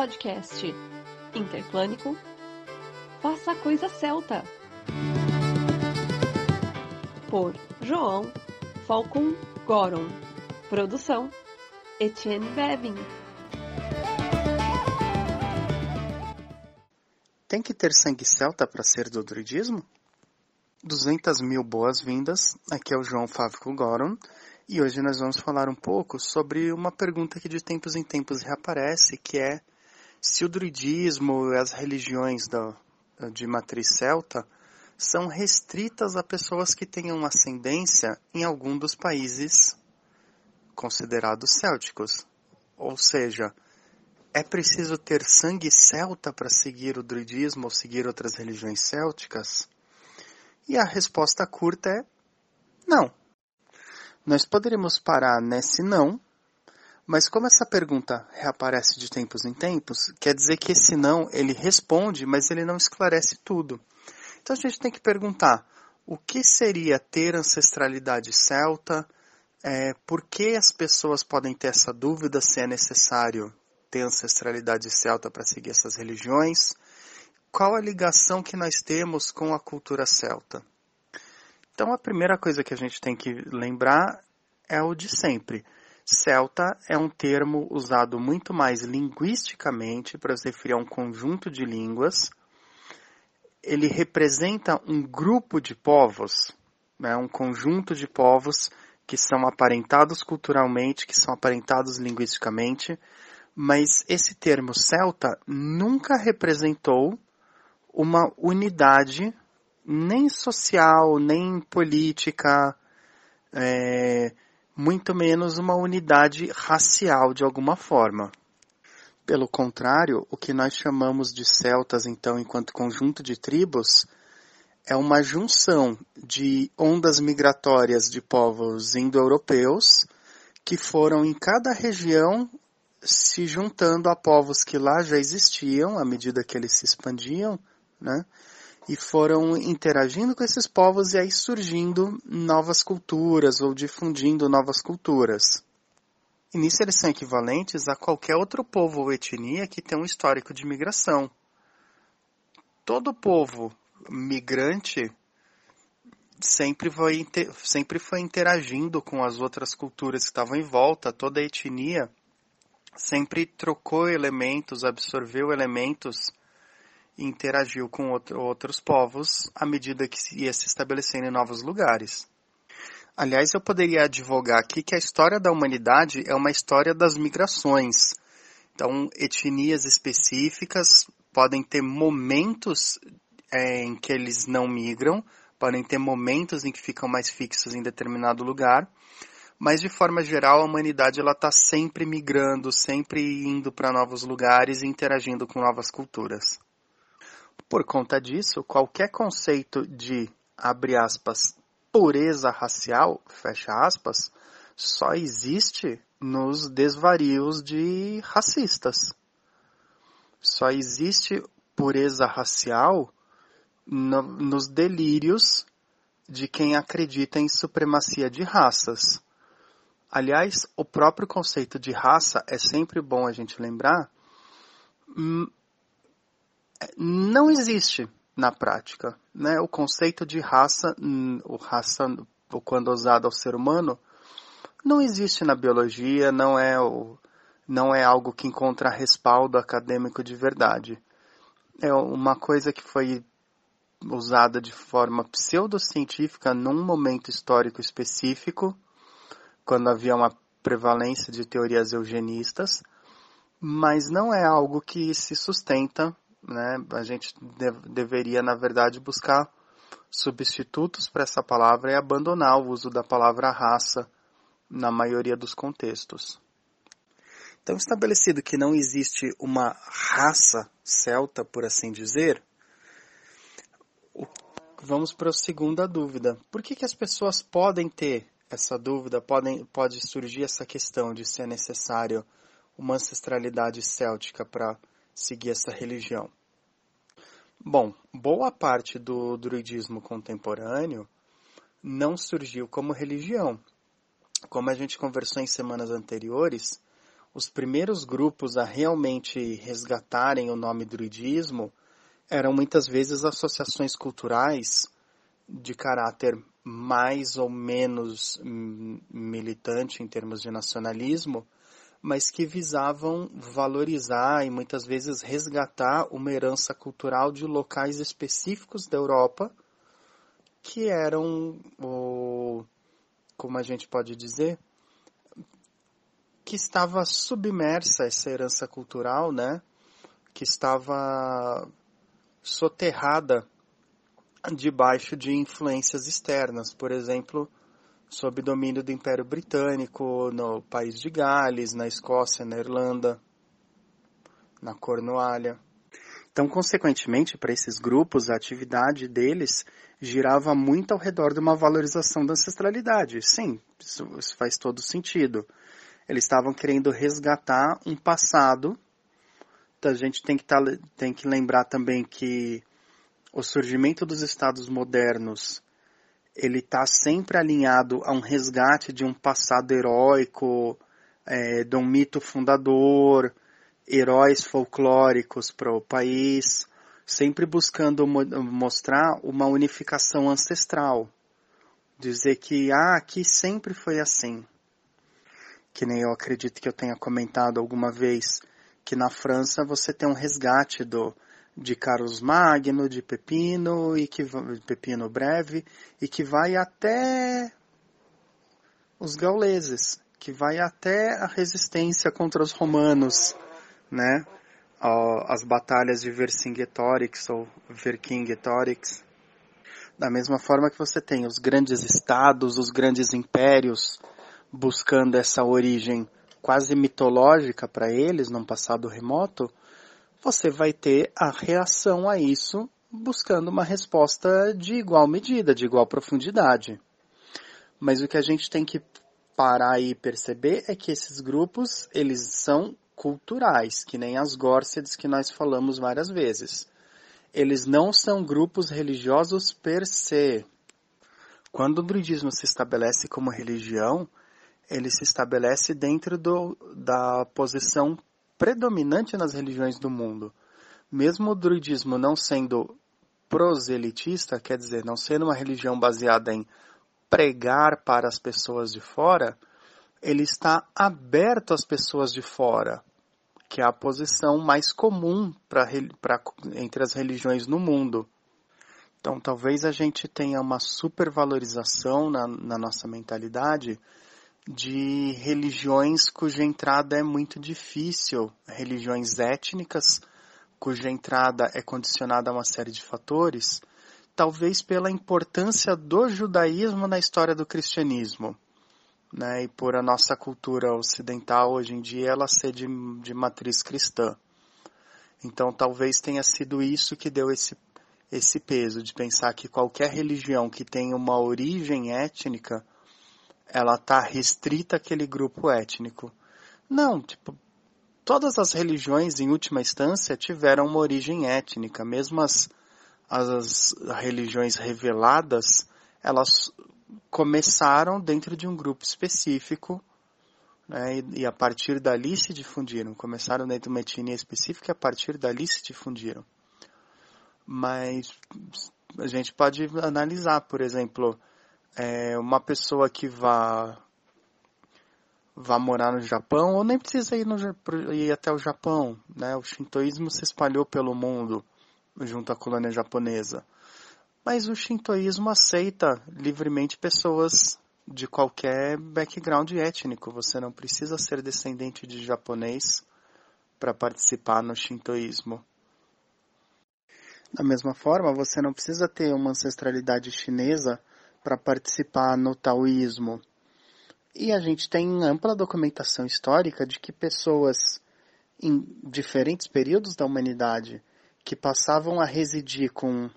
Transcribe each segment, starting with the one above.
podcast. Interplânico Faça a Coisa Celta por João Falcon Goron. Produção Etienne Bevin. Tem que ter sangue celta para ser do druidismo? 200 mil boas-vindas, aqui é o João Fávico Goron. E hoje nós vamos falar um pouco sobre uma pergunta que de tempos em tempos reaparece, que é se o druidismo e as religiões da, de matriz celta são restritas a pessoas que tenham ascendência em algum dos países considerados célticos. Ou seja, é preciso ter sangue celta para seguir o druidismo ou seguir outras religiões célticas? E a resposta curta é não. Nós poderíamos parar nesse não, mas como essa pergunta reaparece de tempos em tempos, quer dizer que esse não ele responde, mas ele não esclarece tudo. Então a gente tem que perguntar o que seria ter ancestralidade celta, é, por que as pessoas podem ter essa dúvida se é necessário ter ancestralidade celta para seguir essas religiões, qual a ligação que nós temos com a cultura celta. Então a primeira coisa que a gente tem que lembrar é o de sempre. Celta é um termo usado muito mais linguisticamente para se referir a um conjunto de línguas. Ele representa um grupo de povos, né, um conjunto de povos que são aparentados culturalmente, que são aparentados linguisticamente, mas esse termo celta nunca representou uma unidade nem social, nem política, é, muito menos uma unidade racial de alguma forma. Pelo contrário, o que nós chamamos de celtas, então, enquanto conjunto de tribos, é uma junção de ondas migratórias de povos indo-europeus que foram em cada região se juntando a povos que lá já existiam à medida que eles se expandiam, né? E foram interagindo com esses povos e aí surgindo novas culturas ou difundindo novas culturas. E nisso eles são equivalentes a qualquer outro povo ou etnia que tem um histórico de migração. Todo povo migrante sempre foi, sempre foi interagindo com as outras culturas que estavam em volta, toda a etnia sempre trocou elementos, absorveu elementos interagiu com outro, outros povos à medida que ia se estabelecendo em novos lugares. Aliás, eu poderia advogar aqui que a história da humanidade é uma história das migrações. Então, etnias específicas podem ter momentos é, em que eles não migram, podem ter momentos em que ficam mais fixos em determinado lugar, mas de forma geral a humanidade ela está sempre migrando, sempre indo para novos lugares e interagindo com novas culturas. Por conta disso, qualquer conceito de, abre aspas, pureza racial, fecha aspas, só existe nos desvarios de racistas. Só existe pureza racial no, nos delírios de quem acredita em supremacia de raças. Aliás, o próprio conceito de raça é sempre bom a gente lembrar, hum, não existe na prática. Né? O conceito de raça, o raça, quando usado ao ser humano, não existe na biologia, não é, o, não é algo que encontra respaldo acadêmico de verdade. É uma coisa que foi usada de forma pseudocientífica num momento histórico específico, quando havia uma prevalência de teorias eugenistas, mas não é algo que se sustenta né, a gente deveria, na verdade, buscar substitutos para essa palavra e abandonar o uso da palavra raça na maioria dos contextos. Então, estabelecido que não existe uma raça celta, por assim dizer, vamos para a segunda dúvida. Por que, que as pessoas podem ter essa dúvida, podem, pode surgir essa questão de ser necessário uma ancestralidade céltica para seguir essa religião? Bom, boa parte do druidismo contemporâneo não surgiu como religião. Como a gente conversou em semanas anteriores, os primeiros grupos a realmente resgatarem o nome druidismo eram muitas vezes associações culturais de caráter mais ou menos militante em termos de nacionalismo, mas que visavam valorizar e muitas vezes resgatar uma herança cultural de locais específicos da Europa que eram, como a gente pode dizer, que estava submersa essa herança cultural, né? Que estava soterrada debaixo de influências externas, por exemplo, sob domínio do Império Britânico, no país de Gales, na Escócia, na Irlanda, na Cornualha. Então, consequentemente, para esses grupos, a atividade deles girava muito ao redor de uma valorização da ancestralidade. Sim, isso, isso faz todo sentido. Eles estavam querendo resgatar um passado. Então, a gente tem que, tá, tem que lembrar também que o surgimento dos estados modernos ele está sempre alinhado a um resgate de um passado heróico, é, de um mito fundador, heróis folclóricos para o país, sempre buscando mo mostrar uma unificação ancestral. Dizer que, ah, aqui sempre foi assim. Que nem eu acredito que eu tenha comentado alguma vez, que na França você tem um resgate do, de Carlos Magno, de Pepino, e que Pepino Breve, e que vai até os gauleses, que vai até a resistência contra os romanos, né? As batalhas de Vercingetorix ou Vercingetorix. Da mesma forma que você tem os grandes estados, os grandes impérios, buscando essa origem quase mitológica para eles, num passado remoto, você vai ter a reação a isso buscando uma resposta de igual medida, de igual profundidade. Mas o que a gente tem que parar e perceber é que esses grupos, eles são culturais, que nem as Górcidas que nós falamos várias vezes. Eles não são grupos religiosos per se. Quando o druidismo se estabelece como religião, ele se estabelece dentro do, da posição predominante nas religiões do mundo. Mesmo o druidismo não sendo proselitista, quer dizer, não sendo uma religião baseada em pregar para as pessoas de fora, ele está aberto às pessoas de fora, que é a posição mais comum pra, pra, entre as religiões no mundo. Então, talvez a gente tenha uma supervalorização na, na nossa mentalidade de religiões cuja entrada é muito difícil, religiões étnicas cuja entrada é condicionada a uma série de fatores, talvez pela importância do judaísmo na história do cristianismo. Né, e por a nossa cultura ocidental hoje em dia ela ser de, de matriz cristã. Então talvez tenha sido isso que deu esse, esse peso de pensar que qualquer religião que tenha uma origem étnica ela está restrita àquele grupo étnico. Não, tipo, todas as religiões, em última instância, tiveram uma origem étnica. Mesmo as, as religiões reveladas, elas começaram dentro de um grupo específico né, e, e, a partir dali se difundiram. Começaram dentro de uma etnia específica e a partir dali se difundiram. Mas a gente pode analisar, por exemplo, é, uma pessoa que vá vá morar no Japão ou nem precisa ir, no, ir até o Japão, né? O shintoísmo se espalhou pelo mundo junto à colônia japonesa. Mas o shintoísmo aceita livremente pessoas de qualquer background étnico. Você não precisa ser descendente de japonês para participar no shintoísmo. Da mesma forma, você não precisa ter uma ancestralidade chinesa para participar no taoísmo. E a gente tem ampla documentação histórica de que pessoas em diferentes períodos da humanidade que passavam a residir com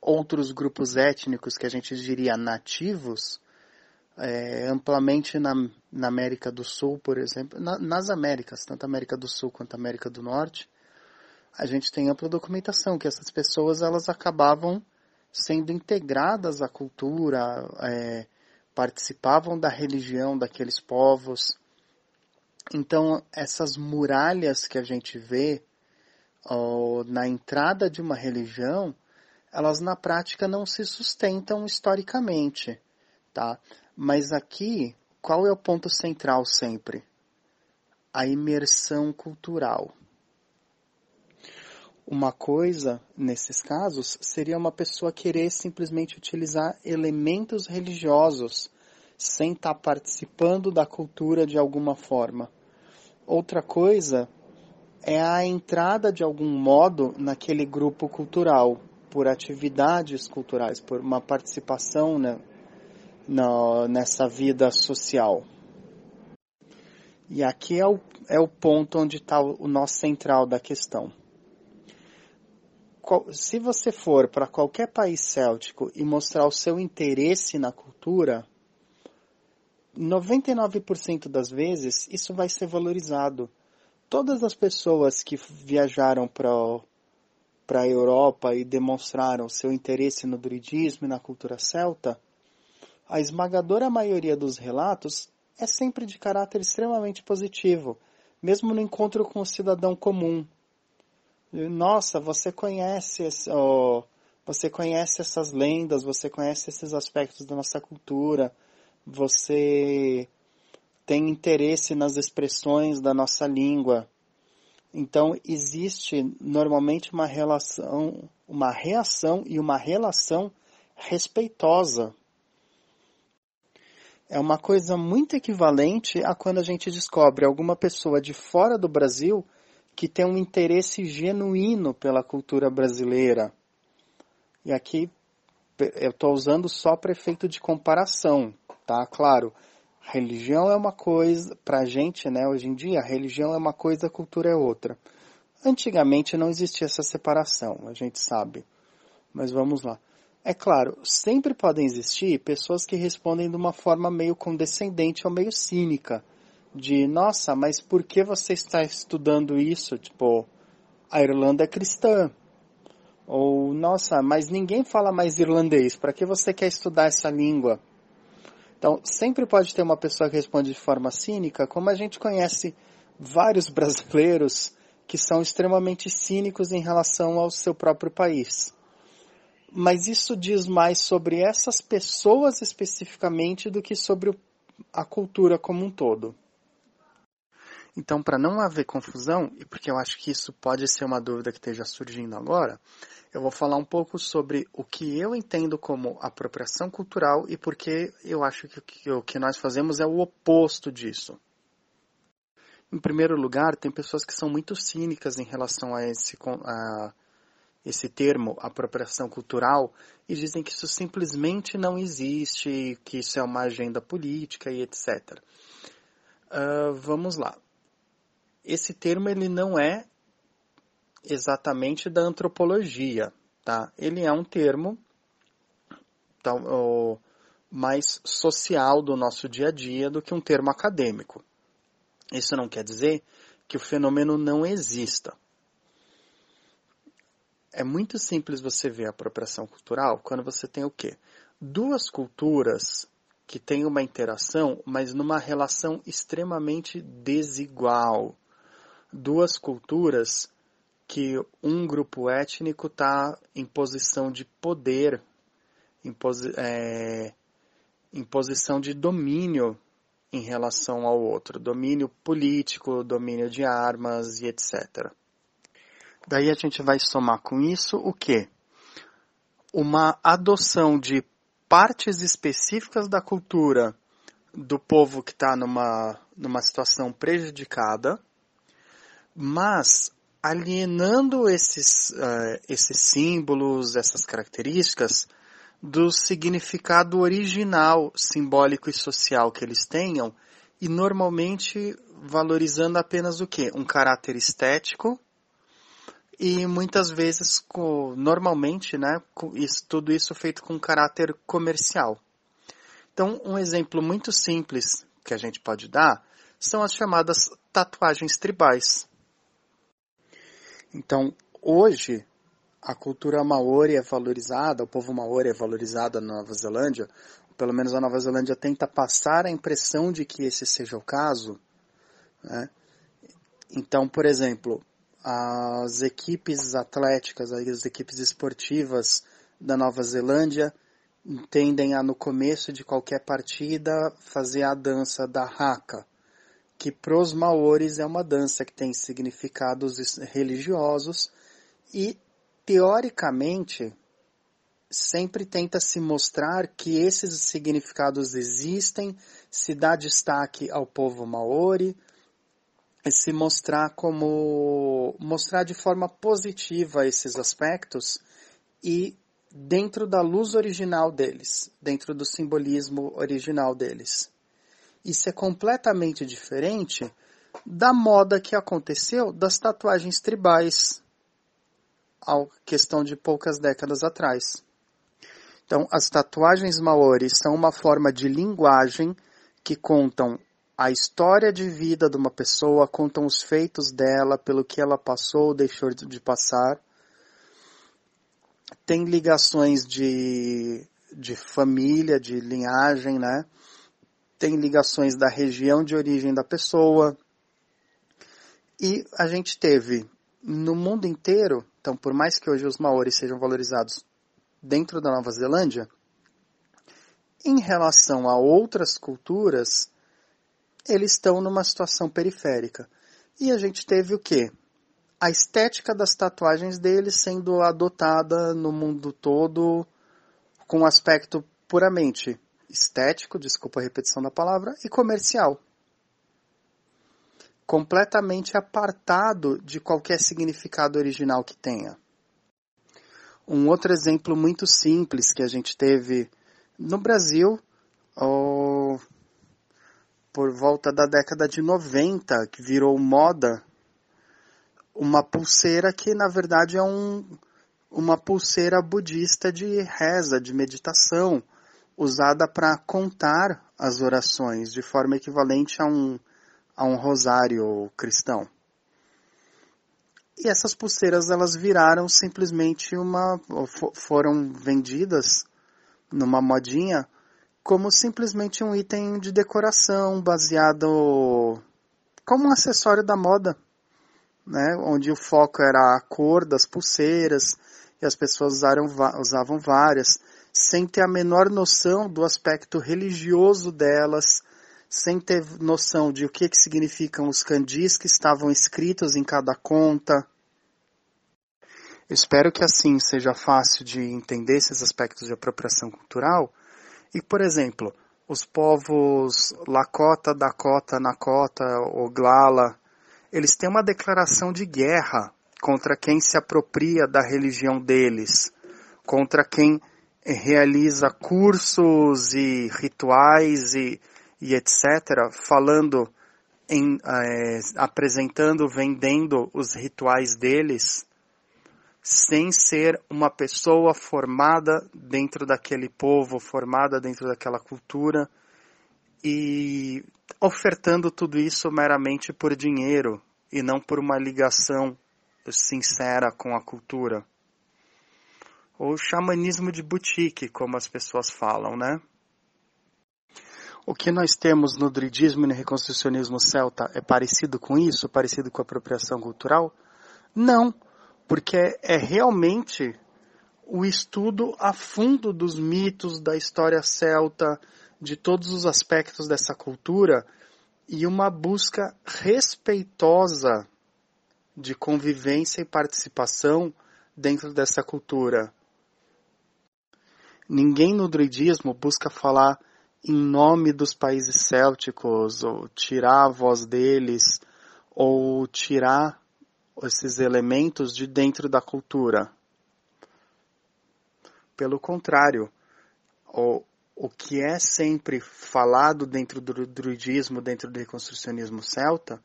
outros grupos étnicos que a gente diria nativos, é, amplamente na, na, América do Sul, por exemplo, na, nas Américas, tanto América do Sul quanto América do Norte, a gente tem ampla documentação que essas pessoas elas acabavam sendo integradas à cultura, é, participavam da religião daqueles povos Então, essas muralhas que a gente vê ó, na entrada de uma religião, elas na prática não se sustentam historicamente, tá? Mas aqui, qual é o ponto central sempre? A imersão cultural. Uma coisa, nesses casos, seria uma pessoa querer simplesmente utilizar elementos religiosos sem estar tá participando da cultura de alguma forma. Outra coisa é a entrada de algum modo naquele grupo cultural, por atividades culturais, por uma participação né, na, nessa vida social. E aqui é o, é o ponto onde está o, o nó central da questão se você for para qualquer país céltico e mostrar o seu interesse na cultura, 99% das vezes isso vai ser valorizado. Todas as pessoas que viajaram para a Europa e demonstraram seu interesse no druidismo e na cultura celta, a esmagadora maioria dos relatos é sempre de caráter extremamente positivo, mesmo no encontro com o cidadão comum, nossa, você conhece, oh, você conhece essas lendas, você conhece esses aspectos da nossa cultura, você tem interesse nas expressões da nossa língua. Então existe normalmente uma relação, uma reação e uma relação respeitosa. É uma coisa muito equivalente a quando a gente descobre alguma pessoa de fora do Brasil que tem um interesse genuíno pela cultura brasileira. E aqui eu estou usando só para efeito de comparação, tá? Claro, religião é uma coisa, para a gente, né, hoje em dia, religião é uma coisa, cultura é outra. Antigamente não existia essa separação, a gente sabe. Mas vamos lá. É claro, sempre podem existir pessoas que respondem de uma forma meio condescendente ou meio cínica de nossa, mas por que você está estudando isso? Tipo, a Irlanda é cristã. Ou, nossa, mas ninguém fala mais irlandês, para que você quer estudar essa língua? Então, sempre pode ter uma pessoa que responde de forma cínica, como a gente conhece vários brasileiros que são extremamente cínicos em relação ao seu próprio país. Mas isso diz mais sobre essas pessoas especificamente do que sobre a cultura como um todo. Então, para não haver confusão, e porque eu acho que isso pode ser uma dúvida que esteja surgindo agora, eu vou falar um pouco sobre o que eu entendo como apropriação cultural e porque eu acho que o que nós fazemos é o oposto disso. Em primeiro lugar, tem pessoas que são muito cínicas em relação a esse, a esse termo, apropriação cultural, e dizem que isso simplesmente não existe, que isso é uma agenda política e etc. Uh, vamos lá esse termo ele não é exatamente da antropologia, tá? Ele é um termo tá, o, mais social do nosso dia a dia do que um termo acadêmico. Isso não quer dizer que o fenômeno não exista. É muito simples você ver a apropriação cultural quando você tem o quê? Duas culturas que têm uma interação, mas numa relação extremamente desigual duas culturas que um grupo étnico está em posição de poder, em, posi é, em posição de domínio em relação ao outro, domínio político, domínio de armas e etc. Daí a gente vai somar com isso o que? Uma adoção de partes específicas da cultura do povo que está numa, numa situação prejudicada, mas alienando esses, uh, esses símbolos, essas características, do significado original, simbólico e social que eles tenham, e normalmente valorizando apenas o que? Um caráter estético e muitas vezes, normalmente, né, isso, tudo isso feito com caráter comercial. Então, um exemplo muito simples que a gente pode dar são as chamadas tatuagens tribais. Então, hoje, a cultura maori é valorizada, o povo maori é valorizado na Nova Zelândia, pelo menos a Nova Zelândia tenta passar a impressão de que esse seja o caso, Né? Então, por exemplo, as equipes atléticas, as equipes esportivas da Nova Zelândia tendem a, no começo de qualquer partida, fazer a dança da haka, que para os maores é uma dança que tem significados religiosos e, teoricamente, sempre tenta se mostrar que esses significados existem, se dá destaque ao povo maori, se mostrar como mostrar de forma positiva esses aspectos e dentro da luz original deles, dentro do simbolismo original deles. Isso é completamente diferente da moda que aconteceu das tatuagens tribais, a questão de poucas décadas atrás. Então, as tatuagens maori são uma forma de linguagem que contam a história de vida de uma pessoa, contam os feitos dela, pelo que ela passou ou deixou de passar. Tem ligações de, de família, de linhagem, né? Tem ligações da região de origem da pessoa. E a gente teve no mundo inteiro, então por mais que hoje os maoris sejam valorizados dentro da Nova Zelândia, em relação a outras culturas, eles estão numa situação periférica. E a gente teve o quê? A estética das tatuagens deles sendo adotada no mundo todo com aspecto puramente estético, desculpa a repetição da palavra, e comercial. Completamente apartado de qualquer significado original que tenha. Um outro exemplo muito simples que a gente teve no Brasil, oh, por volta da década de 90, que virou moda, uma pulseira que na verdade é um, uma pulseira budista de reza, de meditação, usada para contar as orações, de forma equivalente a um, a um rosário cristão. E essas pulseiras elas viraram simplesmente uma foram vendidas numa modinha como simplesmente um item de decoração baseado como um acessório da moda, né? Onde o foco era a cor das pulseiras e as pessoas usaram, usavam várias, sem ter a menor noção do aspecto religioso delas, sem ter noção de o que, que significam os candis que estavam escritos em cada conta. Espero que assim seja fácil de entender esses aspectos de apropriação cultural. E, por exemplo, os povos Lakota, Dakota, Nakota, Oglala, eles têm uma declaração de guerra contra quem se apropria da religião deles, contra quem realiza cursos e rituais e, e etc., falando, em, é, apresentando, vendendo os rituais deles, sem ser uma pessoa formada dentro daquele povo, formada dentro daquela cultura e ofertando tudo isso meramente por dinheiro e não por uma ligação sincera com a cultura ou xamanismo de boutique, como as pessoas falam, né? O que nós temos no druidismo e no reconstrucionismo celta é parecido com isso? Parecido com a apropriação cultural? Não, porque é realmente o estudo a fundo dos mitos, da história celta, de todos os aspectos dessa cultura e uma busca respeitosa de convivência e participação dentro dessa cultura. Ninguém no druidismo busca falar em nome dos países célticos, ou tirar a voz deles, ou tirar esses elementos de dentro da cultura. Pelo contrário, o, o que é sempre falado dentro do druidismo, dentro do reconstrucionismo celta,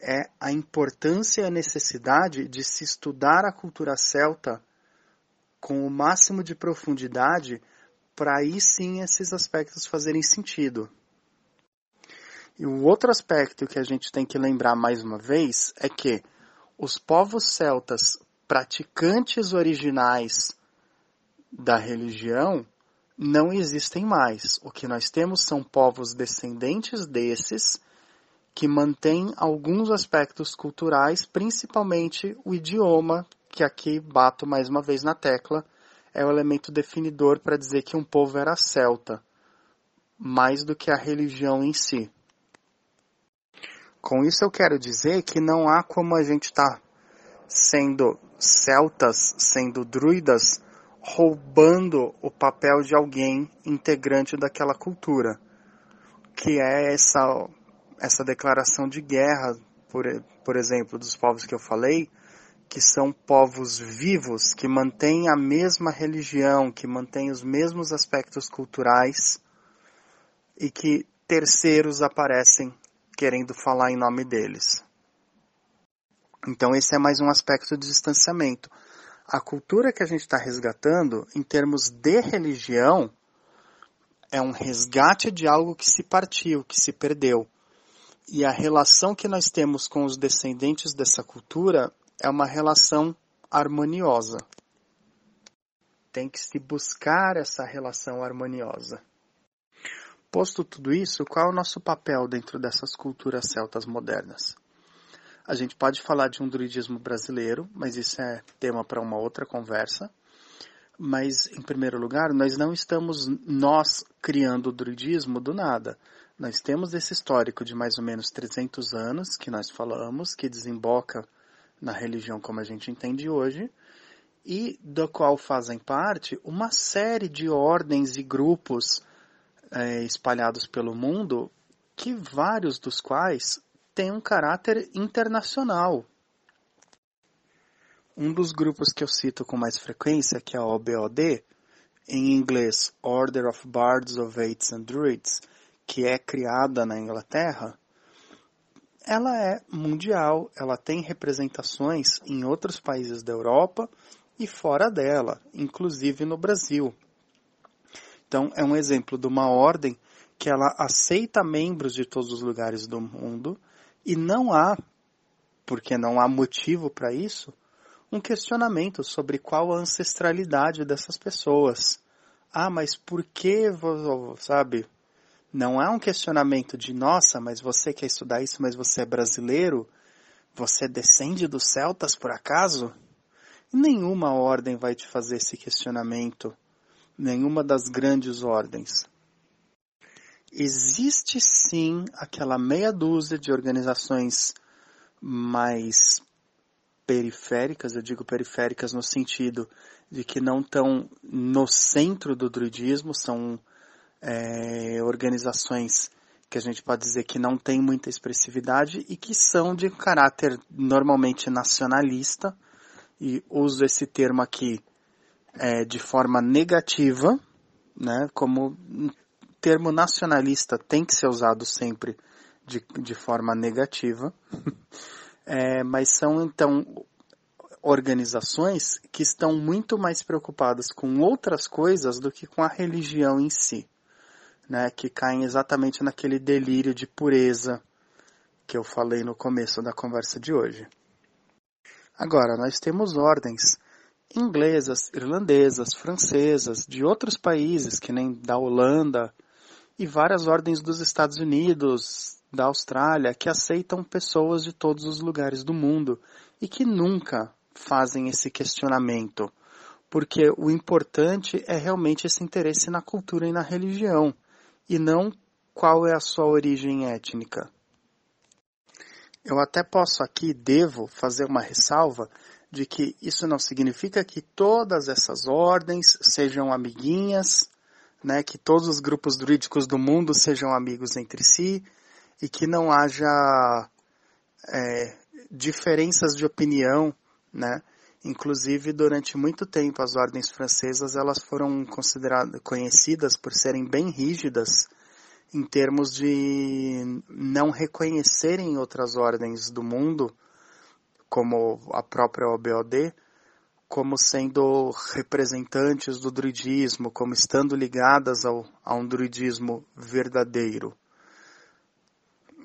é a importância e a necessidade de se estudar a cultura celta com o máximo de profundidade para aí sim esses aspectos fazerem sentido. E o outro aspecto que a gente tem que lembrar mais uma vez é que os povos celtas praticantes originais da religião não existem mais. O que nós temos são povos descendentes desses que mantém alguns aspectos culturais, principalmente o idioma, que aqui bato mais uma vez na tecla, é o elemento definidor para dizer que um povo era celta, mais do que a religião em si. Com isso eu quero dizer que não há como a gente estar tá sendo celtas, sendo druidas, roubando o papel de alguém integrante daquela cultura, que é essa essa declaração de guerra, por, por exemplo, dos povos que eu falei, que são povos vivos, que mantêm a mesma religião, que mantêm os mesmos aspectos culturais e que terceiros aparecem querendo falar em nome deles. Então, esse é mais um aspecto de distanciamento. A cultura que a gente está resgatando, em termos de religião, é um resgate de algo que se partiu, que se perdeu. E a relação que nós temos com os descendentes dessa cultura é uma relação harmoniosa. Tem que se buscar essa relação harmoniosa. Posto tudo isso, qual é o nosso papel dentro dessas culturas celtas modernas? A gente pode falar de um druidismo brasileiro, mas isso é tema para uma outra conversa. Mas, em primeiro lugar, nós não estamos nós criando o druidismo do nada. Nós temos esse histórico de mais ou menos 300 anos que nós falamos, que desemboca na religião como a gente entende hoje, e do qual fazem parte uma série de ordens e grupos é, espalhados pelo mundo, que vários dos quais têm um caráter internacional. Um dos grupos que eu cito com mais frequência, que é a OBOD, em inglês Order of Bards of Eights and Druids, que é criada na Inglaterra, ela é mundial, ela tem representações em outros países da Europa e fora dela, inclusive no Brasil. Então, é um exemplo de uma ordem que ela aceita membros de todos os lugares do mundo e não há, porque não há motivo para isso, um questionamento sobre qual a ancestralidade dessas pessoas. Ah, mas por que, sabe, não é um questionamento de, nossa, mas você quer estudar isso, mas você é brasileiro? Você descende dos celtas por acaso? Nenhuma ordem vai te fazer esse questionamento. Nenhuma das grandes ordens. Existe sim aquela meia dúzia de organizações mais periféricas, eu digo periféricas no sentido de que não estão no centro do druidismo, são é, organizações que a gente pode dizer que não tem muita expressividade e que são de caráter normalmente nacionalista, e uso esse termo aqui é, de forma negativa, né, como termo nacionalista tem que ser usado sempre de, de forma negativa, é, mas são então organizações que estão muito mais preocupadas com outras coisas do que com a religião em si né, que caem exatamente naquele delírio de pureza que eu falei no começo da conversa de hoje. Agora, nós temos ordens inglesas, irlandesas, francesas, de outros países, que nem da Holanda, e várias ordens dos Estados Unidos, da Austrália, que aceitam pessoas de todos os lugares do mundo e que nunca fazem esse questionamento, porque o importante é realmente esse interesse na cultura e na religião e não qual é a sua origem étnica. Eu até posso aqui, devo, fazer uma ressalva de que isso não significa que todas essas ordens sejam amiguinhas, né, que todos os grupos druídicos do mundo sejam amigos entre si e que não haja é, diferenças de opinião, né? Inclusive, durante muito tempo, as ordens francesas elas foram consideradas, conhecidas por serem bem rígidas em termos de não reconhecerem outras ordens do mundo, como a própria OBOD, como sendo representantes do druidismo, como estando ligadas ao, a um druidismo verdadeiro.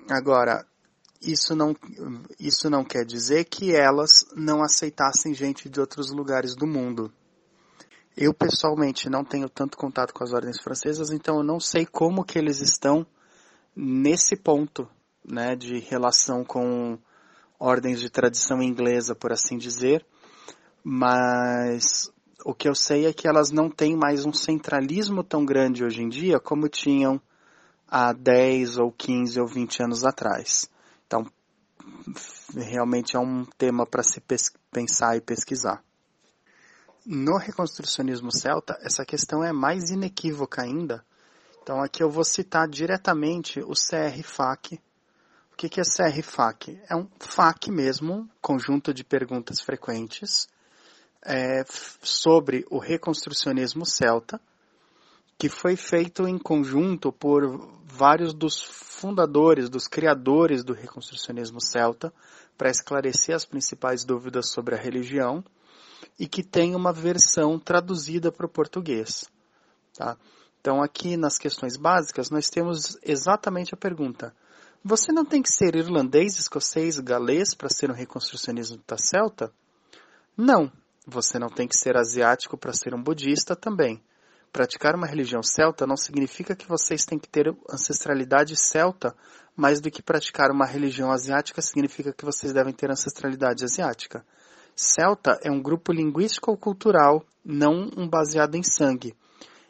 Agora, isso não, isso não quer dizer que elas não aceitassem gente de outros lugares do mundo. Eu pessoalmente não tenho tanto contato com as ordens francesas, então eu não sei como que eles estão nesse ponto né, de relação com ordens de tradição inglesa, por assim dizer, mas o que eu sei é que elas não têm mais um centralismo tão grande hoje em dia como tinham há 10 ou 15 ou 20 anos atrás. Então, realmente é um tema para se pensar e pesquisar. No reconstrucionismo celta, essa questão é mais inequívoca ainda. Então, aqui eu vou citar diretamente o CR-FAC. O que é CR-FAC? É um FAC mesmo, conjunto de perguntas frequentes, é, sobre o reconstrucionismo celta, que foi feito em conjunto por vários dos fundadores, dos criadores do reconstrucionismo celta, para esclarecer as principais dúvidas sobre a religião e que tem uma versão traduzida para o português. Tá? Então, aqui nas questões básicas, nós temos exatamente a pergunta: você não tem que ser irlandês, escocês, galês para ser um reconstrucionista celta? Não. Você não tem que ser asiático para ser um budista também. Praticar uma religião celta não significa que vocês têm que ter ancestralidade celta, mais do que praticar uma religião asiática significa que vocês devem ter ancestralidade asiática. Celta é um grupo linguístico ou cultural, não um baseado em sangue.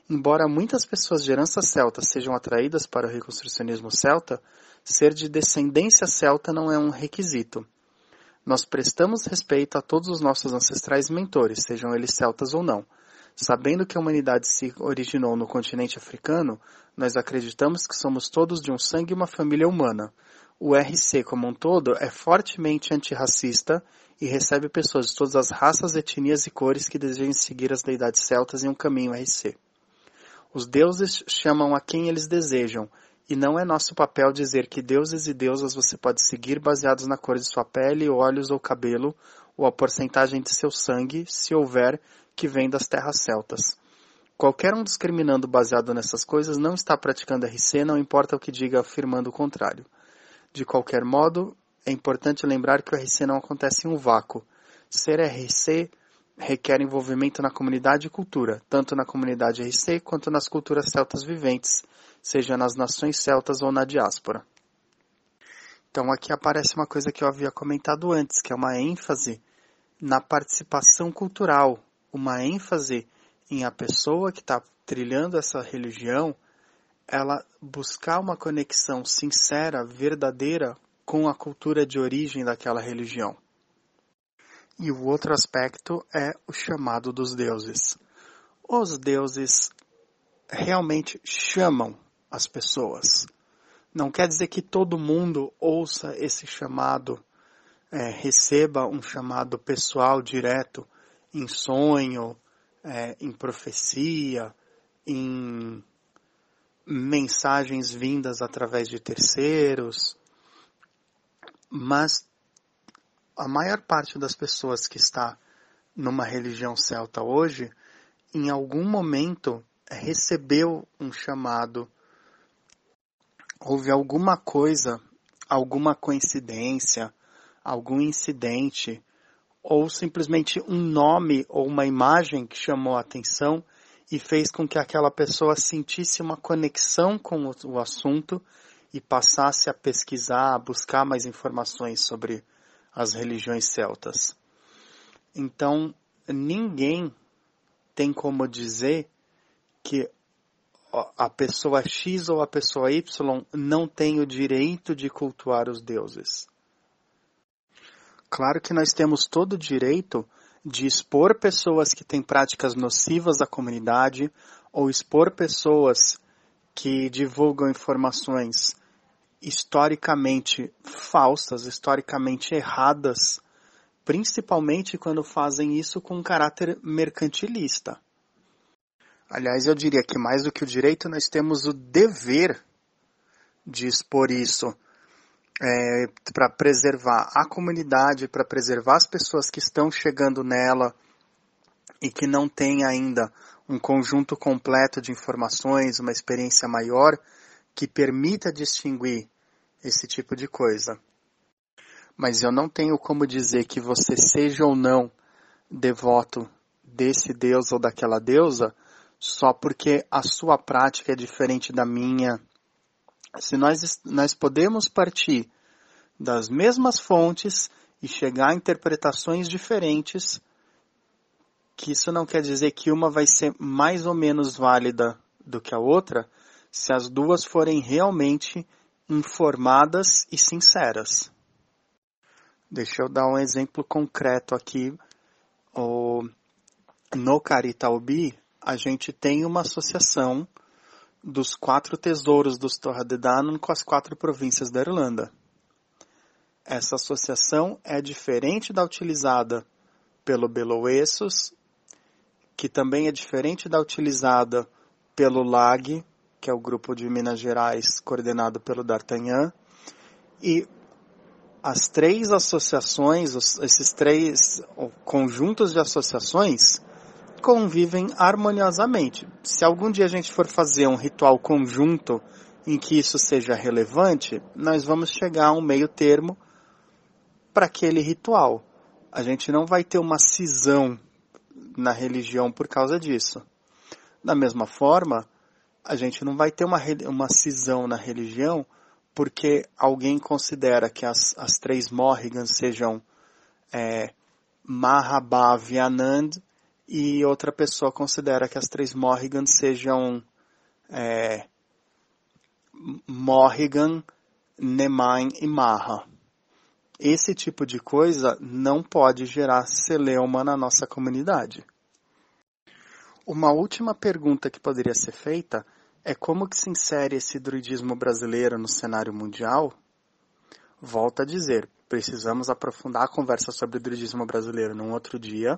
Embora muitas pessoas de herança celta sejam atraídas para o reconstrucionismo celta, ser de descendência celta não é um requisito. Nós prestamos respeito a todos os nossos ancestrais mentores, sejam eles celtas ou não. Sabendo que a humanidade se originou no continente africano, nós acreditamos que somos todos de um sangue e uma família humana. O RC como um todo é fortemente antirracista e recebe pessoas de todas as raças, etnias e cores que desejam seguir as deidades celtas em um caminho RC. Os deuses chamam a quem eles desejam, e não é nosso papel dizer que deuses e deusas você pode seguir baseados na cor de sua pele, olhos ou cabelo, ou a porcentagem de seu sangue, se houver, que vem das terras celtas. Qualquer um discriminando baseado nessas coisas não está praticando RC, não importa o que diga afirmando o contrário. De qualquer modo, é importante lembrar que o RC não acontece em um vácuo. Ser RC requer envolvimento na comunidade e cultura, tanto na comunidade RC quanto nas culturas celtas viventes, seja nas nações celtas ou na diáspora. Então aqui aparece uma coisa que eu havia comentado antes, que é uma ênfase na participação cultural, uma ênfase em a pessoa que está trilhando essa religião, ela buscar uma conexão sincera, verdadeira com a cultura de origem daquela religião. E o outro aspecto é o chamado dos deuses. Os deuses realmente chamam as pessoas. Não quer dizer que todo mundo ouça esse chamado, é, receba um chamado pessoal direto em sonho, é, em profecia, em mensagens vindas através de terceiros, mas a maior parte das pessoas que está numa religião celta hoje, em algum momento recebeu um chamado. Houve alguma coisa, alguma coincidência, algum incidente, ou simplesmente um nome ou uma imagem que chamou a atenção e fez com que aquela pessoa sentisse uma conexão com o, assunto e passasse a pesquisar, a buscar mais informações sobre as religiões celtas. Então, ninguém tem como dizer que a pessoa X ou a pessoa Y não tem o direito de cultuar os deuses. Claro que nós temos todo o direito de expor pessoas que têm práticas nocivas à comunidade ou expor pessoas que divulgam informações historicamente falsas, historicamente erradas, principalmente quando fazem isso com um caráter mercantilista. Aliás, eu diria que mais do que o direito, nós temos o dever de expor isso é, para preservar a comunidade, para preservar as pessoas que estão chegando nela e que não têm ainda um conjunto completo de informações, uma experiência maior que permita distinguir esse tipo de coisa. Mas eu não tenho como dizer que você seja ou não devoto desse deus ou daquela deusa só porque a sua prática é diferente da minha, Se nós, nós podemos partir das mesmas fontes e chegar a interpretações diferentes, que isso não quer dizer que uma vai ser mais ou menos válida do que a outra, se as duas forem realmente informadas e sinceras. Deixa eu dar um exemplo concreto aqui. No Caritaubi, a gente tem uma associação dos quatro tesouros dos Torre de Danann com as quatro províncias da Irlanda. Essa associação é diferente da utilizada pelo Beloesos, que também é diferente da utilizada pelo LAG, que é o grupo de Minas Gerais coordenado pelo D'Artagnan, e as três associações, esses três conjuntos de associações, convivem harmoniosamente. Se algum dia a gente for fazer um ritual conjunto em que isso seja relevante, nós vamos chegar a um meio termo para aquele ritual. A gente não vai ter uma cisão na religião por causa disso. Da mesma forma, a gente não vai ter uma, uma cisão na religião porque alguém considera que as, as três Morrigans sejam é, Mahabhav e Anand e outra pessoa considera que as três Morrigan sejam é, Morrigan, Nemain e Maha. Esse tipo de coisa não pode gerar celeuma na nossa comunidade. Uma última pergunta que poderia ser feita é como que se insere esse druidismo brasileiro no cenário mundial? Volto a dizer, precisamos aprofundar a conversa sobre o druidismo brasileiro num outro dia,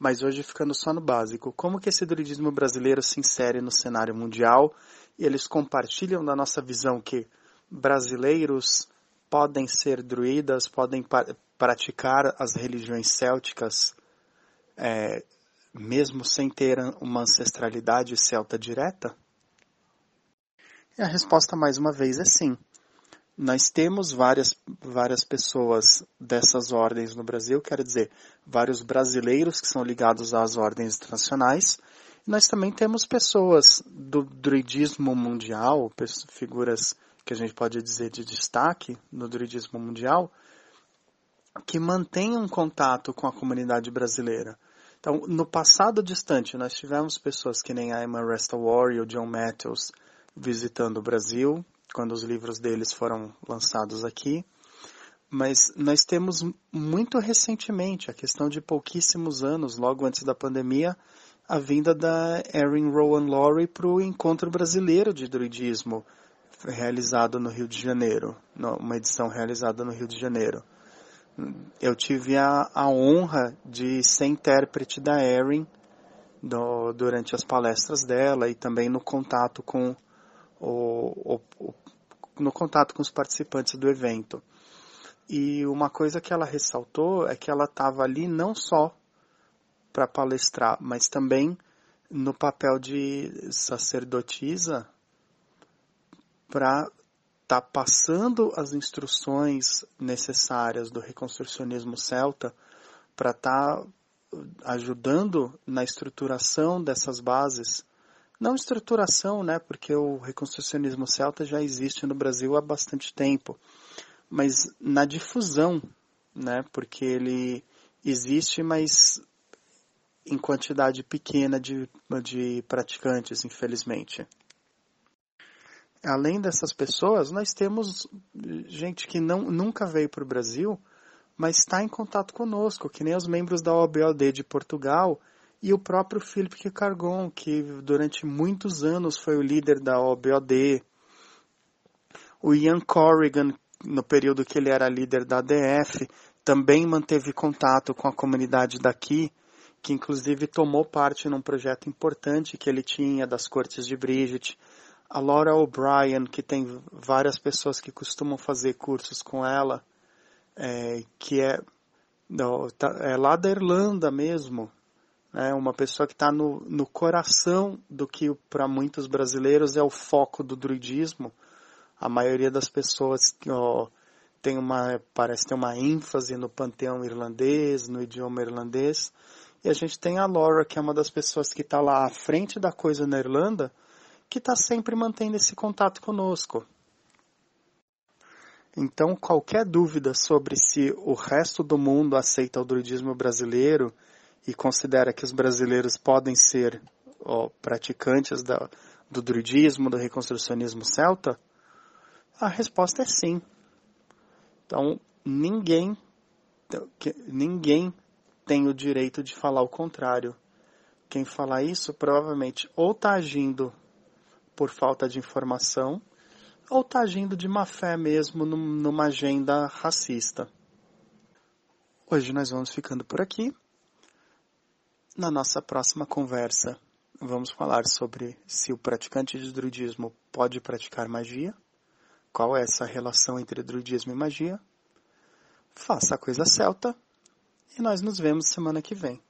mas hoje ficando só no básico. Como que esse druidismo brasileiro se insere no cenário mundial? Eles compartilham da nossa visão que brasileiros podem ser druidas, podem praticar as religiões célticas, é, mesmo sem ter uma ancestralidade celta direta? E a resposta, mais uma vez, é sim nós temos várias, várias pessoas dessas ordens no Brasil, quero dizer, vários brasileiros que são ligados às ordens internacionais. Nós também temos pessoas do druidismo mundial, figuras que a gente pode dizer de destaque no druidismo mundial, que mantêm um contato com a comunidade brasileira. Então, no passado distante, nós tivemos pessoas que nem a Emma Restawar e o John Matthews visitando o Brasil, quando os livros deles foram lançados aqui. Mas nós temos muito recentemente, a questão de pouquíssimos anos, logo antes da pandemia, a vinda da Erin Rowan Laurie para o Encontro Brasileiro de Druidismo, realizado no Rio de Janeiro, uma edição realizada no Rio de Janeiro. Eu tive a, a honra de ser intérprete da Erin durante as palestras dela e também no contato com o, o, no contato com os participantes do evento. E uma coisa que ela ressaltou é que ela estava ali não só para palestrar, mas também no papel de sacerdotisa para estar tá passando as instruções necessárias do reconstrucionismo celta para estar tá ajudando na estruturação dessas bases não estruturação, né, porque o reconstrucionismo celta já existe no Brasil há bastante tempo, mas na difusão, né, porque ele existe, mas em quantidade pequena de, de praticantes, infelizmente. Além dessas pessoas, nós temos gente que não, nunca veio para o Brasil, mas está em contato conosco, que nem os membros da OBOD de Portugal, e o próprio Philippe Cargon, que durante muitos anos foi o líder da OBOD, o Ian Corrigan, no período que ele era líder da ADF, também manteve contato com a comunidade daqui, que inclusive tomou parte num projeto importante que ele tinha das Cortes de Bridget. A Laura O'Brien, que tem várias pessoas que costumam fazer cursos com ela, é, que é, tá, é lá da Irlanda mesmo, é uma pessoa que está no, no coração do que para muitos brasileiros é o foco do druidismo. A maioria das pessoas ó, tem uma, parece ter uma ênfase no panteão irlandês, no idioma irlandês. E a gente tem a Laura, que é uma das pessoas que está lá à frente da coisa na Irlanda, que está sempre mantendo esse contato conosco. Então, qualquer dúvida sobre se o resto do mundo aceita o druidismo brasileiro e considera que os brasileiros podem ser ó, praticantes da, do druidismo, do reconstrucionismo celta, a resposta é sim. Então, ninguém, ninguém tem o direito de falar o contrário. Quem falar isso provavelmente ou está agindo por falta de informação ou está agindo de má fé mesmo numa agenda racista. Hoje nós vamos ficando por aqui. Na nossa próxima conversa, vamos falar sobre se o praticante de druidismo pode praticar magia, qual é essa relação entre druidismo e magia. Faça a coisa celta e nós nos vemos semana que vem.